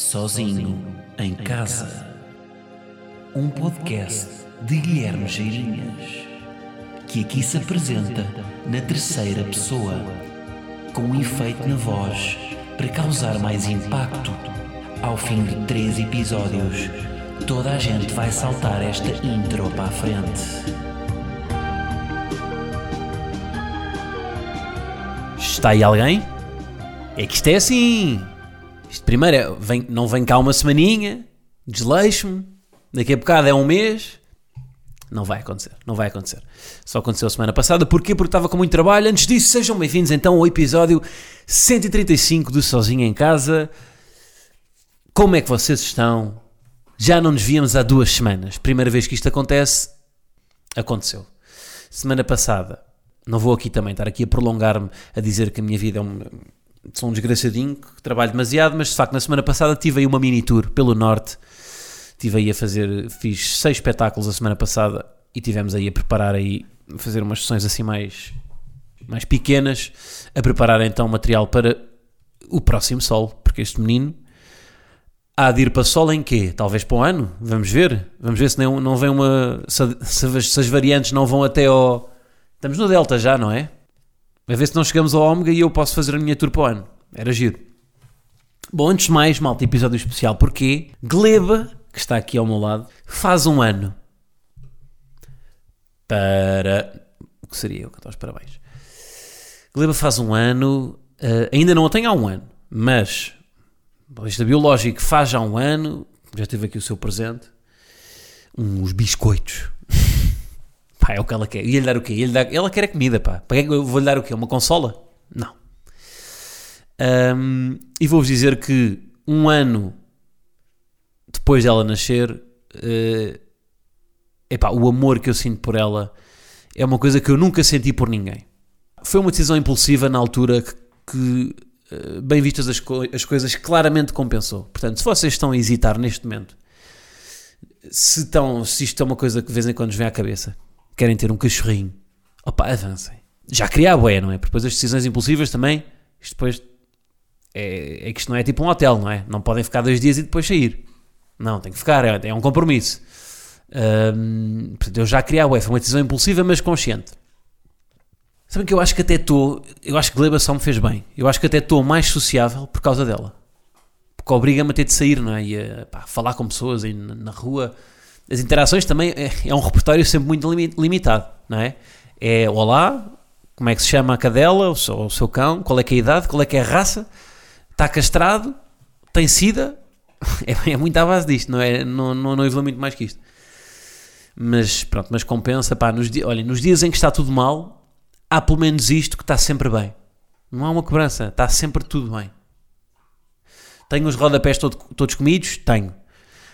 Sozinho em Casa. Um podcast de Guilherme Geirinhas, que aqui se apresenta na terceira pessoa, com um efeito na voz para causar mais impacto. Ao fim de três episódios, toda a gente vai saltar esta intro para a frente. Está aí alguém? É que isto é assim. Isto primeiro é, vem, não vem cá uma semaninha, desleixo-me, daqui a bocado é um mês. Não vai acontecer, não vai acontecer. Só aconteceu a semana passada. Porquê? Porque estava com muito trabalho. Antes disso, sejam bem-vindos então ao episódio 135 do Sozinho em Casa. Como é que vocês estão? Já não nos víamos há duas semanas. Primeira vez que isto acontece, aconteceu. Semana passada, não vou aqui também estar aqui a prolongar-me a dizer que a minha vida é um, sou um desgraçadinho, que trabalho demasiado, mas de facto na semana passada tive aí uma mini tour pelo norte. Tive aí a fazer, fiz seis espetáculos a semana passada e tivemos aí a preparar aí, fazer umas sessões assim mais, mais pequenas, a preparar então material para o próximo sol, porque este menino há de ir para sol em quê? Talvez para o ano? Vamos ver. Vamos ver se não, não vem uma. Se, se, se as variantes não vão até ao. Estamos no Delta já, não é? A ver se não chegamos ao Ômega e eu posso fazer a minha tour para o ano. Era giro. Bom, antes de mais, malta, episódio especial, porque Gleba, que está aqui ao meu lado, faz um ano. Para. O que seria eu cantar os parabéns? Gleba faz um ano, uh, ainda não a tenho há um ano, mas. É biológico, faz já um ano, já teve aqui o seu presente. Uns biscoitos. Pá, é o que ela quer. E lhe dar o quê? Ia-lhe dar... Ela quer a comida, pá. Para que eu vou-lhe dar o quê? Uma consola? Não. Um, e vou-vos dizer que um ano depois dela nascer, uh, epá, o amor que eu sinto por ela é uma coisa que eu nunca senti por ninguém. Foi uma decisão impulsiva na altura que, que uh, bem vistas as, co as coisas, claramente compensou. Portanto, se vocês estão a hesitar neste momento, se, estão, se isto é uma coisa que de vez em quando vem à cabeça, querem ter um cachorrinho, opa, avancem. Já queria a boé, não é? Porque depois as decisões impulsivas também, isto depois é, é que isto não é tipo um hotel, não é? Não podem ficar dois dias e depois sair. Não, tem que ficar, é, é um compromisso. Um, portanto, eu já queria a boé, foi uma decisão impulsiva, mas consciente. Sabem que eu acho que até estou, eu acho que Gleba só me fez bem. Eu acho que até estou mais sociável por causa dela. Porque obriga-me a ter de sair, não é? E a pá, falar com pessoas na, na rua as interações também é, é, um repertório sempre muito limitado, não é? É olá, como é que se chama a cadela, o seu, o seu cão, qual é que é a idade, qual é que é a raça, está castrado, tem sida, é, é muito à base disto, não é? Não, não, não evolui muito mais que isto. Mas pronto, mas compensa, pá, nos, olha, nos dias em que está tudo mal, há pelo menos isto que está sempre bem. Não há uma cobrança, está sempre tudo bem. Tenho os rodapés todo, todos comidos? Tenho.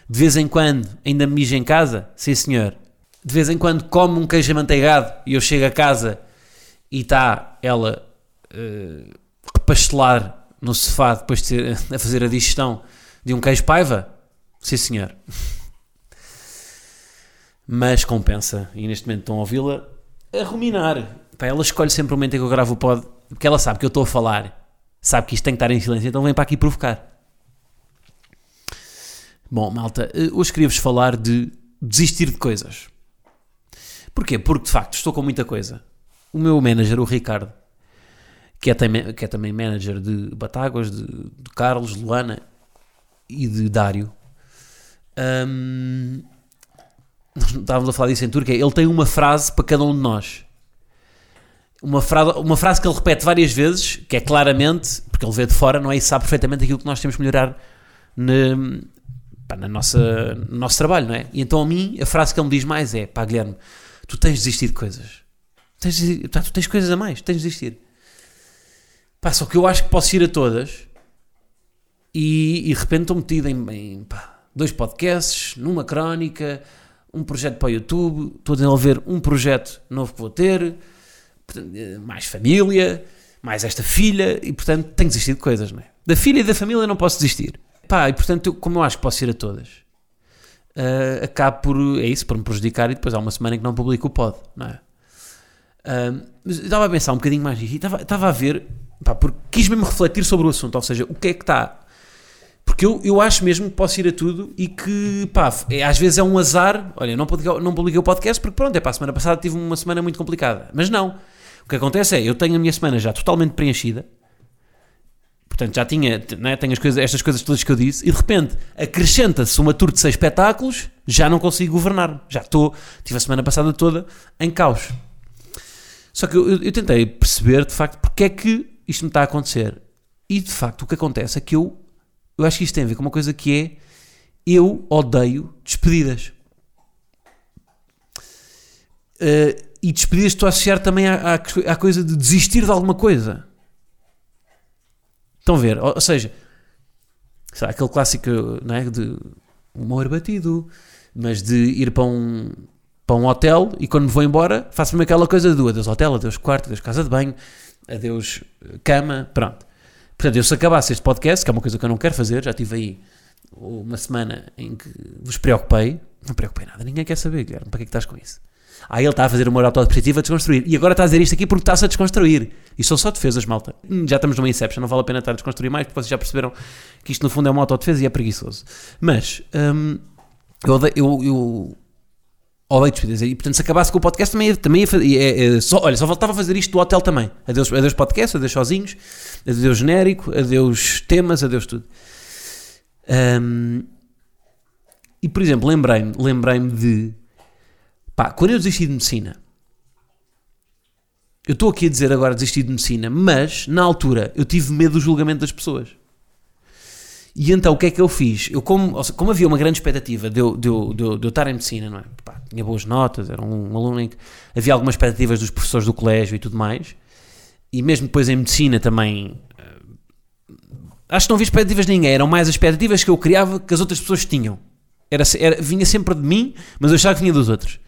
De vez em quando ainda me mijo em casa? Sim, senhor. De vez em quando como um queijo amanteigado e eu chego a casa e está ela uh, repastelar no sofá depois de ter, a fazer a digestão de um queijo paiva? Sim, senhor. Mas compensa. E neste momento estão a ouvi-la a ruminar. Pá, ela escolhe sempre o momento em que eu gravo o pod, porque ela sabe que eu estou a falar, sabe que isto tem que estar em silêncio, então vem para aqui provocar. Bom, malta, eh, hoje queria-vos falar de desistir de coisas. Porquê? Porque de facto estou com muita coisa. O meu manager, o Ricardo, que é também, que é também manager de Batáguas, de, de Carlos, Luana e de Dário, um, estávamos a falar disso em Turquia. Ele tem uma frase para cada um de nós. Uma frase, uma frase que ele repete várias vezes, que é claramente, porque ele vê de fora, não é? E sabe perfeitamente aquilo que nós temos que melhorar pá, na nossa, no nosso trabalho, não é? E então a mim, a frase que ele me diz mais é: pá, Guilherme, tu tens de desistir de coisas. Tens de, pá, tu tens coisas a mais, tens de desistir. Pá, só que eu acho que posso ir a todas e, e de repente estou metido em, em pá, dois podcasts, numa crónica, um projeto para o YouTube, estou a desenvolver um projeto novo que vou ter, mais família, mais esta filha, e portanto tenho de desistir de coisas, não é? Da filha e da família não posso desistir. Pá, e portanto, como eu acho que posso ir a todas, uh, acabo por, é isso, por me prejudicar e depois há uma semana em que não publico o pod, não é? Uh, mas estava a pensar um bocadinho mais nisto e estava, estava a ver, pá, porque quis mesmo refletir sobre o assunto, ou seja, o que é que está. Porque eu, eu acho mesmo que posso ir a tudo e que, pá, é, às vezes é um azar. Olha, não publiquei, não publiquei o podcast porque, pronto, é pá, a semana passada tive uma semana muito complicada. Mas não. O que acontece é, eu tenho a minha semana já totalmente preenchida. Portanto, já tinha, né, tenho as coisas, estas coisas todas que eu disse, e de repente acrescenta-se uma tour de seis espetáculos, já não consigo governar. Já estou, tive a semana passada toda em caos. Só que eu, eu, tentei perceber, de facto, porque é que isto me está a acontecer. E, de facto, o que acontece é que eu eu acho que isto tem a ver com uma coisa que é eu odeio despedidas. Uh, e despedidas estou a associar também à, à, à, coisa de desistir de alguma coisa. Estão a ver? Ou, ou seja, sabe, aquele clássico não é, de humor batido, mas de ir para um, para um hotel e quando me vou embora faço-me aquela coisa do adeus hotel, adeus quarto, adeus casa de banho, adeus cama, pronto. Portanto, eu se acabasse este podcast, que é uma coisa que eu não quero fazer, já tive aí uma semana em que vos preocupei, não preocupei nada, ninguém quer saber, Guilherme, para que é que estás com isso? Ah, ele está a fazer uma autodepreciativa a desconstruir. E agora está a dizer isto aqui porque está-se a desconstruir. E são só defesas, malta. Hum, já estamos numa Inception, não vale a pena estar a desconstruir mais, porque vocês já perceberam que isto no fundo é uma autodefesa e é preguiçoso. Mas, hum, eu, eu, eu odeio despedidas. E portanto, se acabasse com o podcast, também ia, também ia fazer. É, é, só, olha, só faltava fazer isto do hotel também. Adeus, adeus podcast, adeus sozinhos, adeus genérico, adeus temas, adeus tudo. Um, e por exemplo, lembrei-me lembrei de. Pá, quando eu desisti de medicina. Eu estou aqui a dizer agora desistir de medicina, mas na altura eu tive medo do julgamento das pessoas. E então o que é que eu fiz? Eu, como, como havia uma grande expectativa de eu, de, eu, de, eu, de eu estar em medicina, não é? Pá, tinha boas notas, era um, um aluno em que havia algumas expectativas dos professores do colégio e tudo mais, e mesmo depois em medicina também. Uh, acho que não havia expectativas de ninguém, eram mais as expectativas que eu criava que as outras pessoas tinham. Era, era, vinha sempre de mim, mas eu achava que vinha dos outros.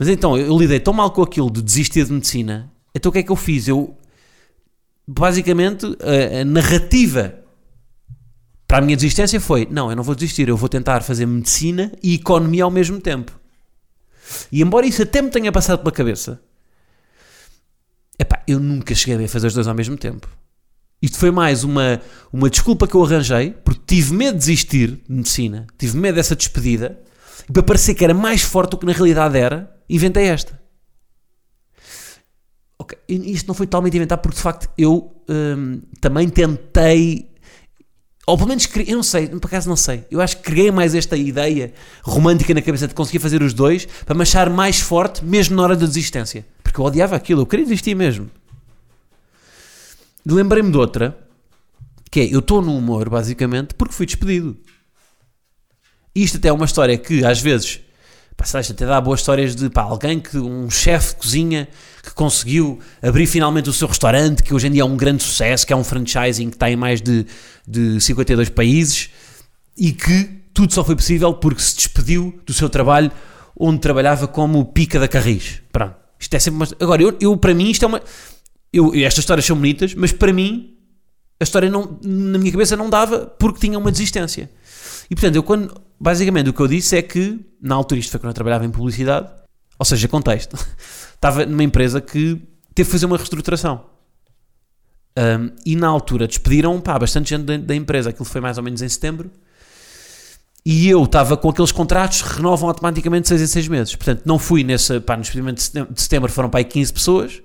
Mas então eu, lidei tão mal com aquilo de desistir de medicina, então o que é que eu fiz? Eu basicamente a, a narrativa para a minha desistência foi: não, eu não vou desistir, eu vou tentar fazer medicina e economia ao mesmo tempo. E embora isso até me tenha passado pela cabeça, epá, eu nunca cheguei a fazer os dois ao mesmo tempo. Isto foi mais uma, uma desculpa que eu arranjei, porque tive medo de desistir de medicina, tive medo dessa despedida, e para parecer que era mais forte do que na realidade era, inventei esta. Ok, isto não foi totalmente inventado, porque de facto eu hum, também tentei ou pelo menos, eu não sei, por acaso não sei. Eu acho que criei mais esta ideia romântica na cabeça de conseguir fazer os dois para me achar mais forte, mesmo na hora da desistência. Porque eu odiava aquilo, eu queria desistir mesmo. Lembrei-me de outra, que é, eu estou no humor, basicamente, porque fui despedido. Isto até é uma história que, às vezes, pá, até dá boas histórias de pá, alguém que, um chefe de cozinha que conseguiu abrir finalmente o seu restaurante, que hoje em dia é um grande sucesso, que é um franchising que está em mais de, de 52 países e que tudo só foi possível porque se despediu do seu trabalho onde trabalhava como pica da Carris. Pronto. Isto é sempre uma... Agora, eu, eu, para mim isto é uma... Eu, estas histórias são bonitas, mas para mim a história não, na minha cabeça não dava porque tinha uma desistência. E portanto, eu quando, basicamente o que eu disse é que, na altura isto foi quando eu trabalhava em publicidade, ou seja, contexto, estava numa empresa que teve que fazer uma reestruturação. Um, e na altura despediram pá, bastante gente da, da, empresa, aquilo foi mais ou menos em setembro. E eu estava com aqueles contratos que renovam automaticamente 6 em 6 meses. Portanto, não fui nesse. Pá, no despedimento de setembro, de setembro foram para aí 15 pessoas,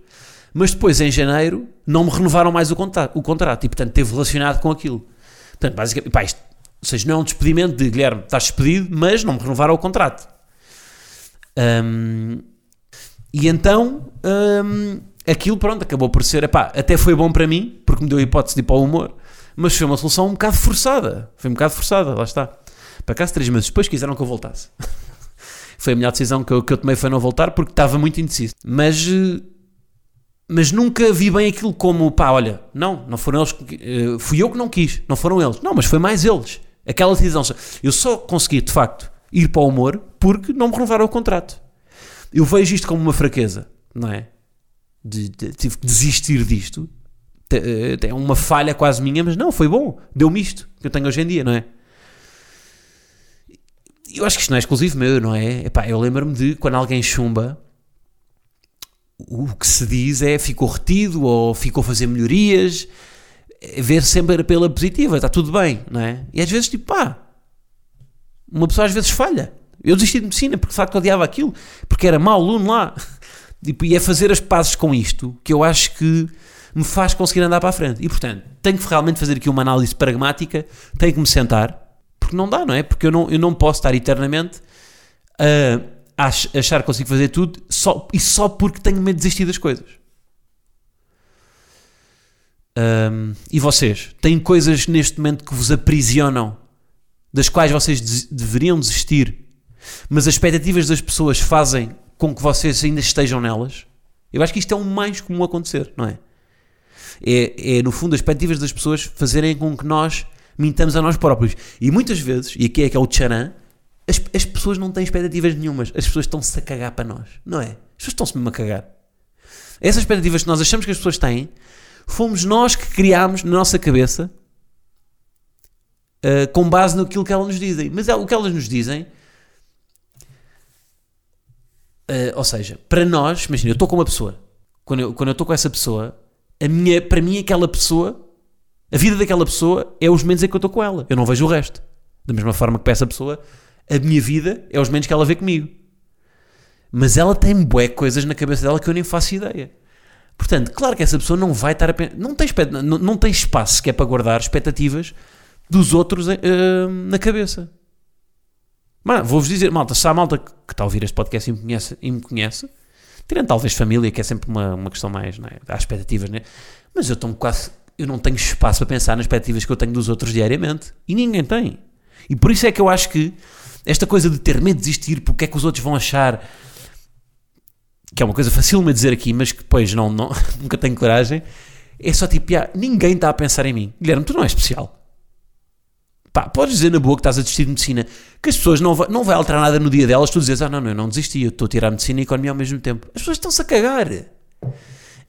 mas depois em janeiro não me renovaram mais o contrato. O contrato e, portanto, teve relacionado com aquilo. Portanto, basicamente, pá, isto, ou seja, não é um despedimento de Guilherme, estás despedido, mas não me renovaram o contrato. Um, e então. Um, aquilo, pronto, acabou por ser, epá, até foi bom para mim, porque me deu a hipótese de ir para o humor, mas foi uma solução um bocado forçada. Foi um bocado forçada, lá está. Para cá, três meses depois quiseram que eu voltasse. foi a melhor decisão que eu, que eu tomei foi não voltar, porque estava muito indeciso. Mas, mas nunca vi bem aquilo como, pá, olha, não, não foram eles, que, eh, fui eu que não quis, não foram eles. Não, mas foi mais eles. Aquela decisão. Eu só consegui, de facto, ir para o humor porque não me renovaram o contrato. Eu vejo isto como uma fraqueza, não é? de, de, tive que desistir disto. Eh, é uma falha quase minha, mas não, foi bom. Deu-me isto que eu tenho hoje em dia, não é? Eu acho que isto não é exclusivo meu, não é? Epá, eu lembro-me de quando alguém chumba, o que se diz é ficou retido ou ficou a fazer melhorias. Ver sempre pela positiva, está tudo bem, não é? E às vezes, tipo, pá, uma pessoa às vezes falha. Eu desisti de medicina porque de facto odiava aquilo, porque era mau aluno lá. Tipo, e é fazer as pazes com isto que eu acho que me faz conseguir andar para a frente. E portanto, tenho que realmente fazer aqui uma análise pragmática, tenho que me sentar, porque não dá, não é? Porque eu não, eu não posso estar eternamente a achar que consigo fazer tudo só, e só porque tenho medo de desistir das coisas. Um, e vocês? Têm coisas neste momento que vos aprisionam, das quais vocês des deveriam desistir, mas as expectativas das pessoas fazem com que vocês ainda estejam nelas? Eu acho que isto é o mais comum acontecer, não é? É, é no fundo as expectativas das pessoas fazerem com que nós mintamos a nós próprios. E muitas vezes, e aqui é que é o tcharam, as, as pessoas não têm expectativas nenhumas. As pessoas estão-se a cagar para nós, não é? As pessoas estão-se mesmo a cagar. Essas expectativas que nós achamos que as pessoas têm, fomos nós que criámos na nossa cabeça uh, com base naquilo que elas nos dizem. Mas é, o que elas nos dizem Uh, ou seja, para nós, imagina, eu estou com uma pessoa. Quando eu, estou com essa pessoa, a minha, para mim, aquela pessoa, a vida daquela pessoa é os momentos em que eu estou com ela. Eu não vejo o resto. Da mesma forma que para essa pessoa, a minha vida é os momentos que ela vê comigo. Mas ela tem bué coisas na cabeça dela que eu nem faço ideia. Portanto, claro que essa pessoa não vai estar a pensar. Não tem, não, não tem espaço que é para guardar expectativas dos outros uh, na cabeça. Vou-vos dizer, malta, se há malta que está a ouvir este podcast e me conhece, e me conhece tirando talvez família, que é sempre uma, uma questão mais, não é? Há expectativas, né? Mas eu estou quase, eu não tenho espaço para pensar nas expectativas que eu tenho dos outros diariamente. E ninguém tem. E por isso é que eu acho que esta coisa de ter medo de desistir, porque é que os outros vão achar que é uma coisa de dizer aqui, mas que depois não, não, nunca tenho coragem, é só tipo, ah, ninguém está a pensar em mim. Guilherme, tu não és especial. Pá, podes dizer na boa que estás a desistir de medicina, que as pessoas não vai, não vai alterar nada no dia delas, tu dizes, ah não, não, eu não desisti, eu estou a tirar medicina e economia ao mesmo tempo. As pessoas estão-se a cagar.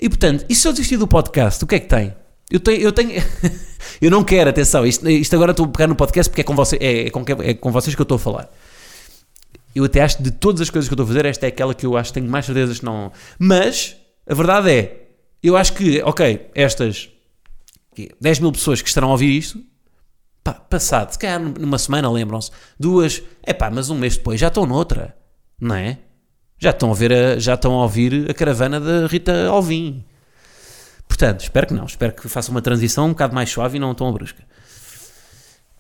E portanto, e se eu desistir do podcast, o que é que tem? Eu tenho, eu tenho, eu não quero, atenção, isto, isto agora estou a pegar no podcast porque é com, você, é, é, com, é com vocês que eu estou a falar. Eu até acho de todas as coisas que eu estou a fazer, esta é aquela que eu acho que tenho mais certezas que não. Mas, a verdade é, eu acho que, ok, estas 10 mil pessoas que estarão a ouvir isto, Pá, passado, se calhar numa semana lembram-se, duas, é pá, mas um mês depois já estão noutra, não é? Já estão a, ver a, já estão a ouvir a caravana da Rita Alvim. Portanto, espero que não, espero que faça uma transição um bocado mais suave e não tão brusca.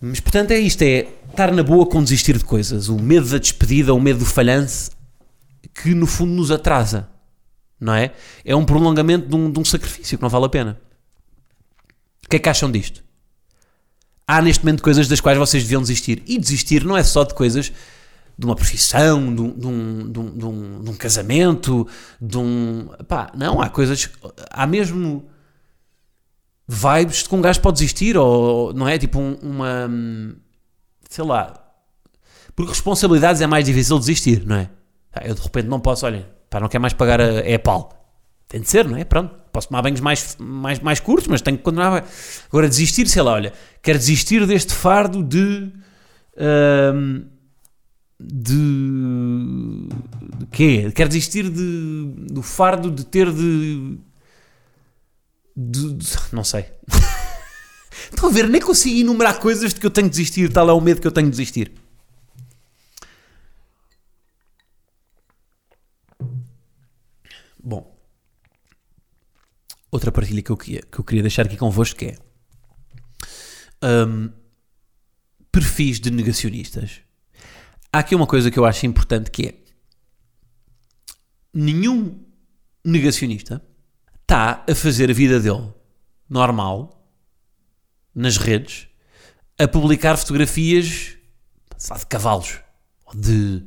Mas portanto é isto, é estar na boa com desistir de coisas, o medo da despedida, o medo do falhanço, que no fundo nos atrasa, não é? É um prolongamento de um, de um sacrifício que não vale a pena. O que é que acham disto? há neste momento coisas das quais vocês deviam desistir. E desistir não é só de coisas de uma profissão, de um, de um, de um, de um, casamento, de um. Pá, não, há coisas. Há mesmo vibes de que um gajo pode desistir, ou não é? Tipo um, uma. Sei lá. Porque responsabilidades é mais difícil desistir, não é? Eu de repente não posso, olha, pá, não quero mais pagar a, a Apple. Tem de ser, não é? Pronto. Posso tomar banhos mais, mais, mais curtos, mas tenho que continuar. Agora, desistir, sei lá, olha, quero desistir deste fardo de. Um, de. de quê? Quero desistir de, do fardo de ter de. De, de não sei. Estão a ver? Nem consigo enumerar coisas de que eu tenho de desistir, tal é o medo que eu tenho de desistir. Bom, outra partilha que eu, que eu queria deixar aqui convosco é um, perfis de negacionistas. Há aqui uma coisa que eu acho importante que é nenhum negacionista está a fazer a vida dele normal nas redes a publicar fotografias sabe, de cavalos de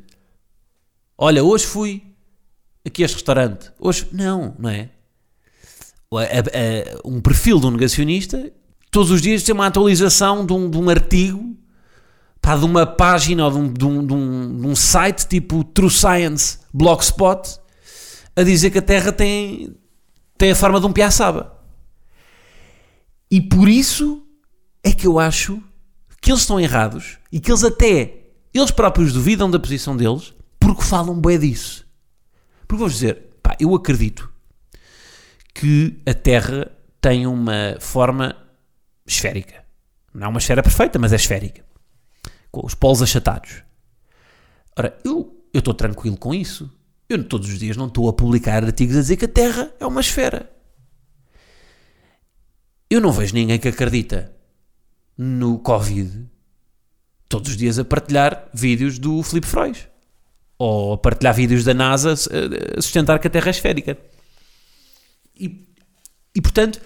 olha, hoje fui aqui a este restaurante. Hoje, não, não é? um perfil de um negacionista, todos os dias tem uma atualização de um, de um artigo, pá, de uma página ou de um, de, um, de, um, de um site tipo True Science, Blogspot, a dizer que a Terra tem, tem a forma de um piaçaba. E por isso é que eu acho que eles estão errados e que eles até, eles próprios duvidam da posição deles porque falam bem disso. Porque vou dizer, pá, eu acredito que a Terra tem uma forma esférica. Não é uma esfera perfeita, mas é esférica. Com os polos achatados. Ora, eu estou tranquilo com isso. Eu todos os dias não estou a publicar artigos a dizer que a Terra é uma esfera. Eu não vejo ninguém que acredita no Covid todos os dias a partilhar vídeos do Filipe Freud. Ou a partilhar vídeos da NASA a sustentar que a Terra é esférica. E, e portanto,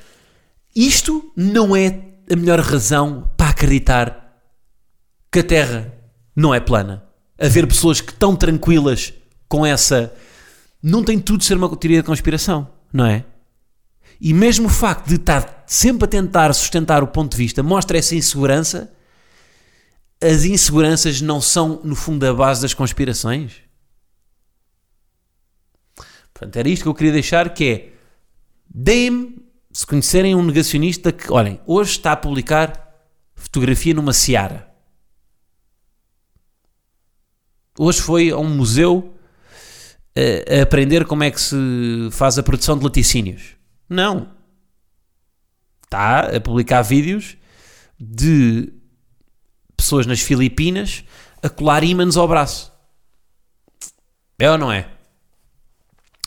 isto não é a melhor razão para acreditar que a Terra não é plana haver pessoas que estão tranquilas com essa. Não tem tudo de ser uma teoria da conspiração, não é? E mesmo o facto de estar sempre a tentar sustentar o ponto de vista mostra essa insegurança. As inseguranças não são, no fundo, a base das conspirações? Portanto, era isto que eu queria deixar, que é deem-me, se conhecerem um negacionista que, olhem, hoje está a publicar fotografia numa seara hoje foi a um museu a, aprender como é que se faz a produção de laticínios. Não. Está a publicar vídeos de pessoas nas Filipinas a colar ímãs ao braço. É ou não é?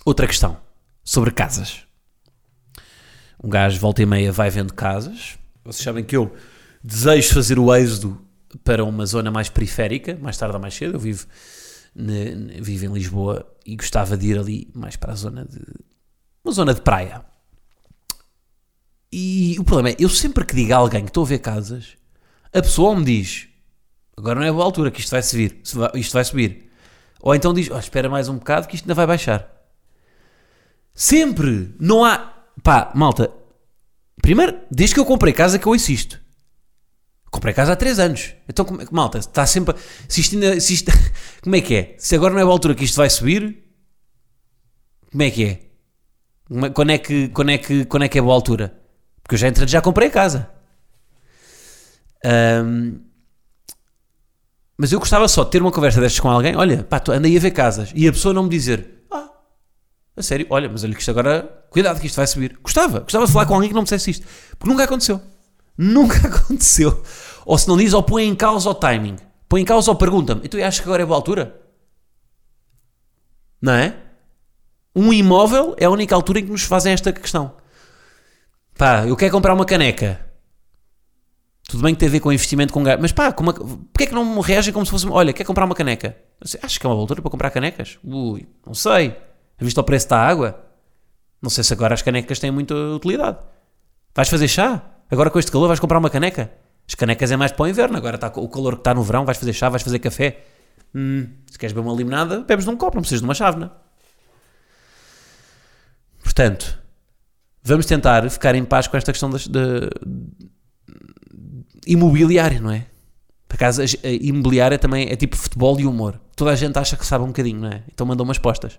Outra questão sobre casas. Um gajo volta e meia vai vendo casas. Vocês sabem que eu desejo fazer o êxodo para uma zona mais periférica, mais tarde ou mais cedo. Eu vivo, ne, vivo em Lisboa e gostava de ir ali mais para a zona de. uma zona de praia. E o problema é, eu sempre que digo a alguém que estou a ver casas, a pessoa me diz: agora não é boa altura, que isto vai subir. Isto vai subir. Ou então diz: oh, espera mais um bocado, que isto ainda vai baixar. Sempre! Não há. Pá, malta. Primeiro, desde que eu comprei casa que eu insisto. Comprei casa há 3 anos. Então, como, é malta, está sempre. Se isto ainda. Se isto, como é que é? Se agora não é a altura que isto vai subir, como é que é? é? Quando é que, quando é que, quando é, que é boa altura? Porque eu já entrei, já comprei a casa. Um, mas eu gostava só de ter uma conversa destas com alguém. Olha, pá, andei a ver casas. E a pessoa não me dizer, ah, a sério, olha, mas olha que isto agora, cuidado que isto vai subir. Gostava, gostava de falar com alguém que não me dissesse isto. Porque nunca aconteceu. Nunca aconteceu. Ou se não diz, ou põe em causa o timing. Põe em causa ou pergunta-me. E tu achas que agora é boa altura? Não é? Um imóvel é a única altura em que nos fazem esta questão. Pá, eu quero comprar uma caneca. Tudo bem que tem a ver com investimento com gás. Mas pá, como, porquê é que não reagem como se fosse. Olha, quer comprar uma caneca? Acho que é uma boa altura para comprar canecas? Ui, não sei. Visto o preço da água? Não sei se agora as canecas têm muita utilidade. Vais fazer chá? Agora com este calor vais comprar uma caneca? As canecas é mais para o inverno, agora está o calor que está no verão, vais fazer chá, vais fazer café. Hum, se queres beber uma limonada, bebes de um copo, não precisas de uma chávena. Portanto, vamos tentar ficar em paz com esta questão de, de, imobiliária, não é? Por acaso, imobiliária também é tipo futebol e humor. Toda a gente acha que sabe um bocadinho, não é? Então mandam umas postas.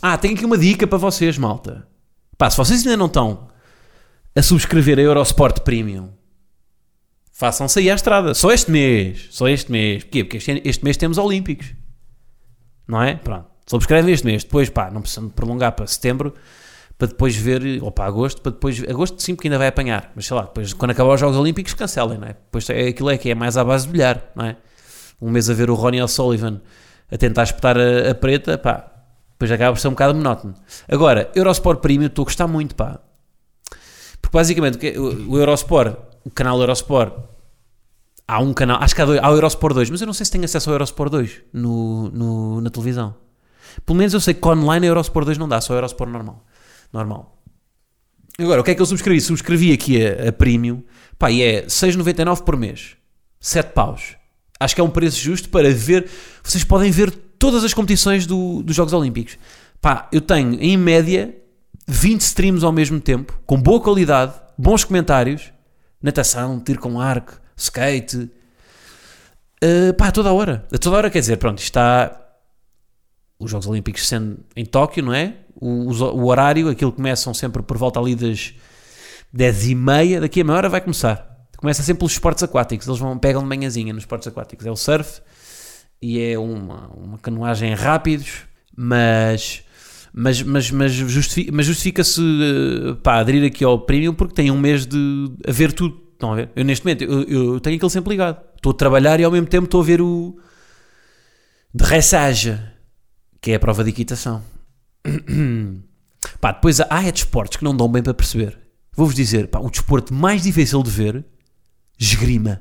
Ah, tenho aqui uma dica para vocês, malta. Pá, se vocês ainda não estão a subscrever a Eurosport Premium. Façam-se aí à estrada. Só este mês. Só este mês. Porquê? Porque este, este mês temos Olímpicos. Não é? Pronto. Subscrevem este mês. Depois, pá, não precisam prolongar para setembro para depois ver, ou para agosto, para depois, agosto sim, porque ainda vai apanhar, mas sei lá, depois quando acabar os Jogos Olímpicos cancelem, não é? Depois é, aquilo é que é mais à base de bilhar, não é? Um mês a ver o Ronnie O'Sullivan a tentar espetar a, a preta, pá, depois acaba por ser um bocado monótono. Agora, Eurosport Premium, estou a gostar muito, pá. Porque basicamente o, o Eurosport, o canal Eurosport, há um canal, acho que há, dois, há o Eurosport 2, mas eu não sei se tenho acesso ao Eurosport 2 no, no, na televisão. Pelo menos eu sei que online a Eurosport 2 não dá, só o Eurosport normal. normal. Agora, o que é que eu subscrevi? Subscrevi aqui a, a Premium, pá, e é 6,99 por mês. 7 paus. Acho que é um preço justo para ver. Vocês podem ver todas as competições do, dos Jogos Olímpicos. Pá, eu tenho em média 20 streams ao mesmo tempo, com boa qualidade, bons comentários, natação, tiro com arco, skate, uh, pá, a toda a hora. A toda a hora quer dizer, pronto, está os Jogos Olímpicos sendo em Tóquio, não é? O, o, horário, aquilo começam sempre por volta ali das 10 e meia, daqui a meia hora vai começar. Começa sempre pelos esportes aquáticos, eles vão, pegam de manhãzinha nos esportes aquáticos. É o surf e é uma, uma canoagem rápidos, mas Mas, mas, mas, justifica, mas justifica-se eh, pá, aderir aqui ao Premium porque tem um mês de a ver tudo. Estão a ver? Eu neste momento eu, eu tenho aquilo sempre ligado. Estou a trabalhar e ao mesmo tempo estou a ver o dressage, que é a prova de equitação. pá, depois há é desportos que não dão bem para perceber. Vou-vos dizer, pá, o desporto mais difícil de ver, esgrima.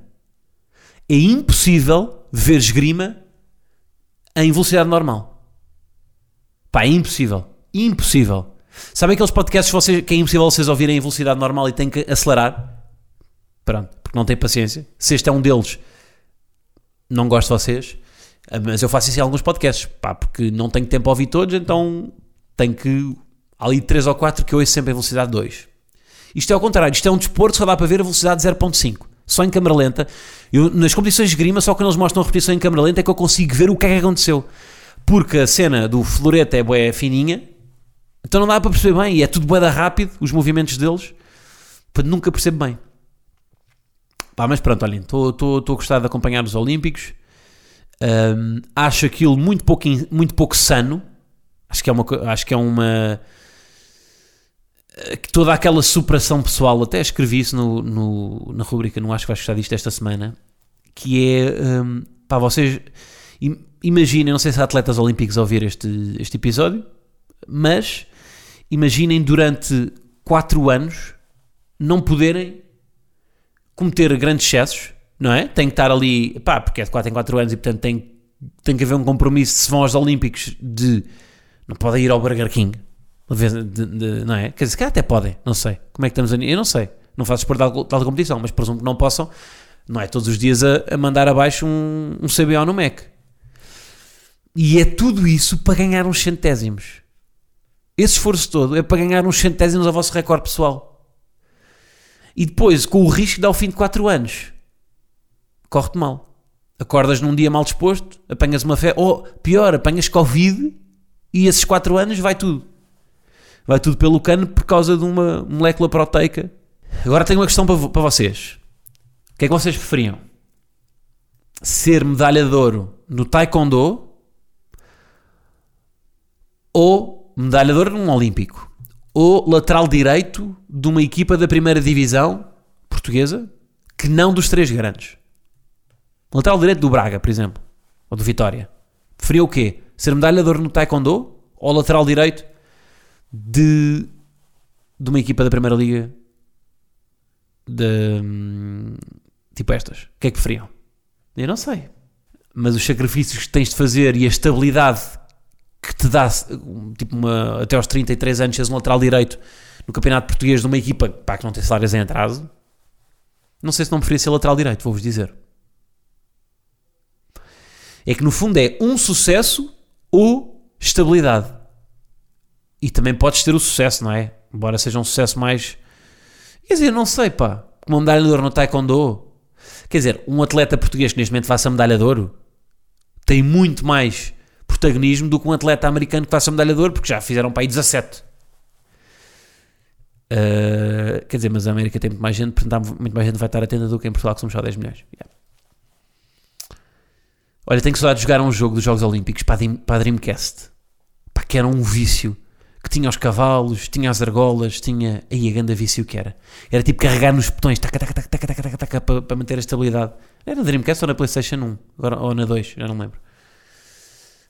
É impossível ver esgrima em velocidade normal. Pá, é impossível. Impossível. Sabem aqueles podcasts que, vocês, que é impossível vocês ouvirem em velocidade normal e têm que acelerar? Pronto, porque não têm paciência. Se este é um deles, não gosto de vocês. Ah, mas eu faço isso em alguns podcasts, pá, porque não tenho tempo a ouvir todos, então tenho que. Há ali 3 ou 4 que eu ouço sempre em velocidade 2. Isto é ao contrário, isto é um desporto, só dá para ver a velocidade 0.5. Só em câmera lenta. Eu, nas competições de grima, só quando eles mostram a repetição em câmera lenta é que eu consigo ver o que é que aconteceu porque a cena do florete é bué fininha, então não dá para perceber bem, e é tudo bué rápido, os movimentos deles, nunca percebo bem. Pá, mas pronto, olhem, estou a gostar de acompanhar os Olímpicos, um, acho aquilo muito pouco, muito pouco sano, acho que é uma... Acho que é uma toda aquela superação pessoal, até escrevi isso no, no, na rubrica, não acho que vais gostar disto esta semana, que é, um, pá, vocês imaginem, não sei se há atletas olímpicos a ouvir este, este episódio, mas imaginem durante 4 anos não poderem cometer grandes excessos, não é? Tem que estar ali, pá, porque é de 4 em 4 anos e portanto tem, tem que haver um compromisso se vão aos Olímpicos de não podem ir ao Burger King, de, de, de, não é? Quer dizer, calhar até podem, não sei. Como é que estamos a. Eu não sei, não faço por tal, tal competição, mas presumo que não possam, não é? Todos os dias a, a mandar abaixo um, um CBO no Mac. E é tudo isso para ganhar uns centésimos. Esse esforço todo é para ganhar uns centésimos ao vosso recorde pessoal. E depois, com o risco de ao fim de 4 anos, corre-te mal. Acordas num dia mal disposto, apanhas uma fé, ou pior, apanhas Covid e esses 4 anos vai tudo. Vai tudo pelo cano por causa de uma molécula proteica. Agora tenho uma questão para, para vocês. O que é que vocês preferiam? Ser medalha de ouro no Taekwondo ou medalha de ouro num Olímpico, ou lateral direito de uma equipa da primeira divisão portuguesa que não dos três grandes. Lateral direito do Braga, por exemplo, ou do Vitória. Preferia o quê? Ser medalha de ouro no Taekwondo ou lateral direito de, de uma equipa da primeira liga de, tipo estas? O que é que preferiam? Eu não sei. Mas os sacrifícios que tens de fazer e a estabilidade te dá tipo uma, até aos 33 anos seres um lateral direito no campeonato português de uma equipa pá, que não tem salários em atraso, não sei se não preferia ser lateral direito, vou-vos dizer. É que no fundo é um sucesso ou estabilidade. E também podes ter o sucesso, não é? Embora seja um sucesso mais. Quer dizer, não sei, pá. Como medalha de ouro no Taekwondo. Quer dizer, um atleta português que neste momento faça medalha de ouro tem muito mais protagonismo do que um atleta americano que faça medalha de ouro, porque já fizeram para aí 17. Uh, quer dizer, mas a América tem muito mais gente, portanto muito mais gente vai estar atenta do que em Portugal, que somos só 10 milhões. Yeah. Olha, tenho que só de jogar um jogo dos Jogos Olímpicos para a, Dreamcast. Pá, que era um vício. Que tinha os cavalos, tinha as argolas, tinha. Aí a grande vício que era. Era tipo carregar nos botões taca, taca, taca, taca, taca, taca, para, para manter a estabilidade. Era na Dreamcast ou na PlayStation 1? Agora, ou na 2, já não lembro.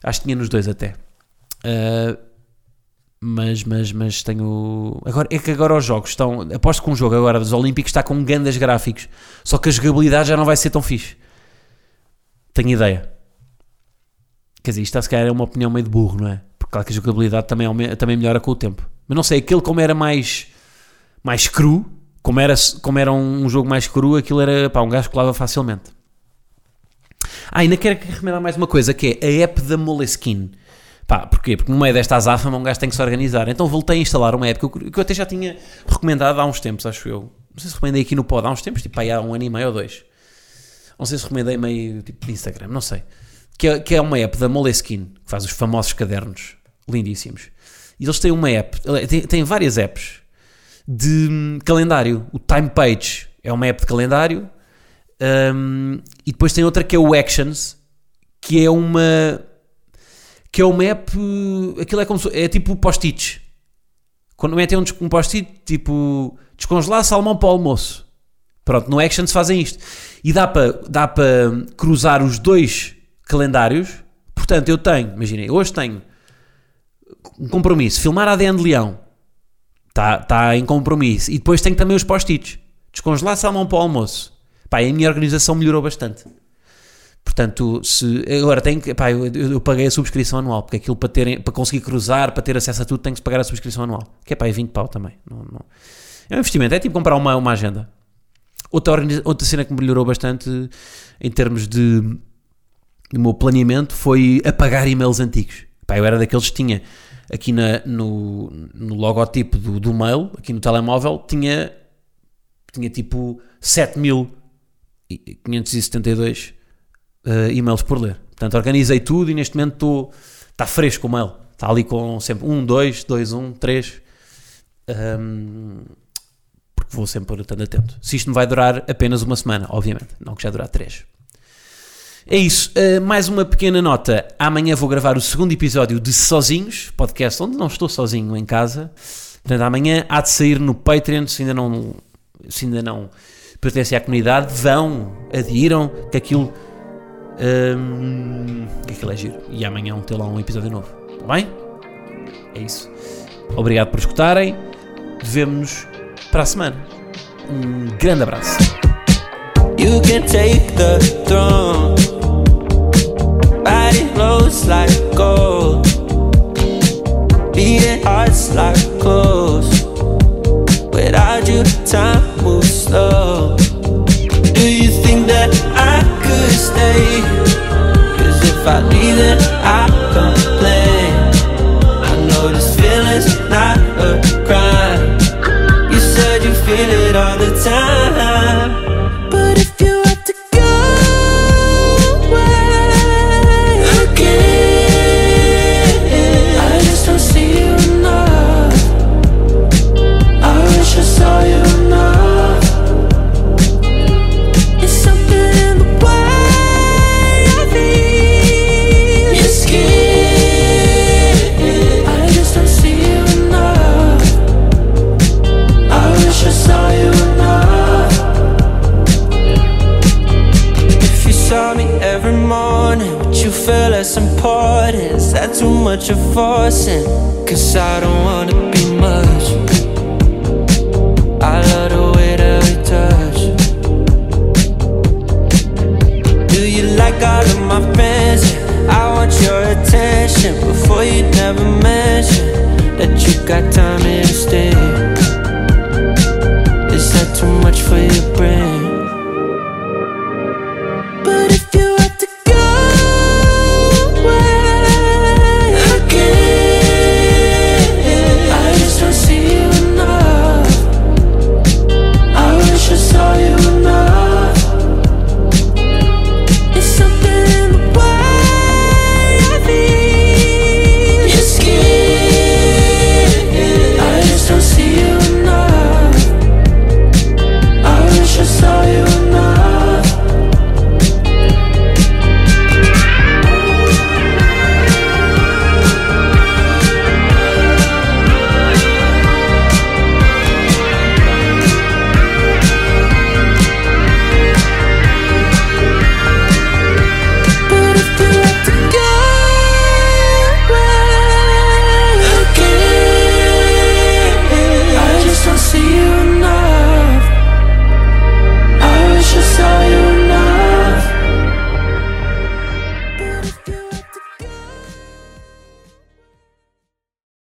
Acho que tinha nos dois até. Uh, mas, mas, mas tenho. Agora, é que agora os jogos estão. Aposto que um jogo agora dos Olímpicos está com grandes gráficos. Só que a jogabilidade já não vai ser tão fixe. Tenho ideia. Quer dizer, isto se calhar é uma opinião meio de burro, não é? Porque claro que a jogabilidade também, também melhora com o tempo. Mas não sei, aquele como era mais. mais cru, como era, como era um jogo mais cru, aquilo era. pá, um gajo colava facilmente. Ah, ainda quero recomendar mais uma coisa, que é a app da Moleskine. Pá, porquê? Porque no meio desta azáfama um gajo tem que se organizar. Então voltei a instalar uma app que eu, que eu até já tinha recomendado há uns tempos, acho eu. Não sei se recomendei aqui no pod há uns tempos, tipo aí há um ano e meio ou dois. Não sei se recomendei meio tipo de Instagram, não sei. Que é, que é uma app da Moleskine, que faz os famosos cadernos lindíssimos. E eles têm uma app, têm, têm várias apps de hum, calendário. O Time Page é uma app de calendário um, e depois tem outra que é o Actions, que é uma que é o map. Aquilo é como se, é tipo post-its. Quando metem um, um post-it, tipo descongelar salmão para o almoço. Pronto, no Action se fazem isto. E dá para dá para cruzar os dois calendários. Portanto, eu tenho, imaginem, hoje tenho um compromisso, filmar ADN de leão. Está tá em compromisso. E depois tenho também os post-its. Descongelar salmão para o almoço. Pá, a minha organização melhorou bastante. Portanto, se, agora tenho que, pá, eu, eu- paguei a subscrição anual, porque aquilo para, terem, para conseguir cruzar, para ter acesso a tudo, tem que se pagar a subscrição anual. Que é pá, é 20 pau também. Não, não- É um investimento, é tipo comprar uma, uma agenda. Outra, outra cena que melhorou bastante em termos de do meu planeamento foi apagar e-mails antigos. Pá, eu era daqueles que tinha aqui na, no, no logotipo do, do mail, aqui no telemóvel, tinha, tinha tipo 7572 uh, e-mails por ler. Portanto, organizei tudo e neste momento estou. Está fresco o mail. Está ali com sempre 1, 2, 2, 1, 3. Um, porque vou sempre estando atento. Se isto me vai durar apenas uma semana, obviamente, não que já durar 3. É isso. Uh, mais uma pequena nota. Amanhã vou gravar o segundo episódio de Sozinhos, podcast onde não estou sozinho em casa. Portanto, amanhã há de sair no Patreon. Se ainda não, se ainda não pertencem à comunidade, vão, adiram, que aquilo, hum, que aquilo é giro. E amanhã vão ter lá um episódio novo. Está bem? É isso. Obrigado por escutarem. Vemo-nos para a semana. Um grande abraço. You can take the throne. Body flows like gold. Beating hearts like. Without you, time moves slow. Stay? Cause if I leave, then I complain. I know this feeling's not a crime. You said you feel it all the time.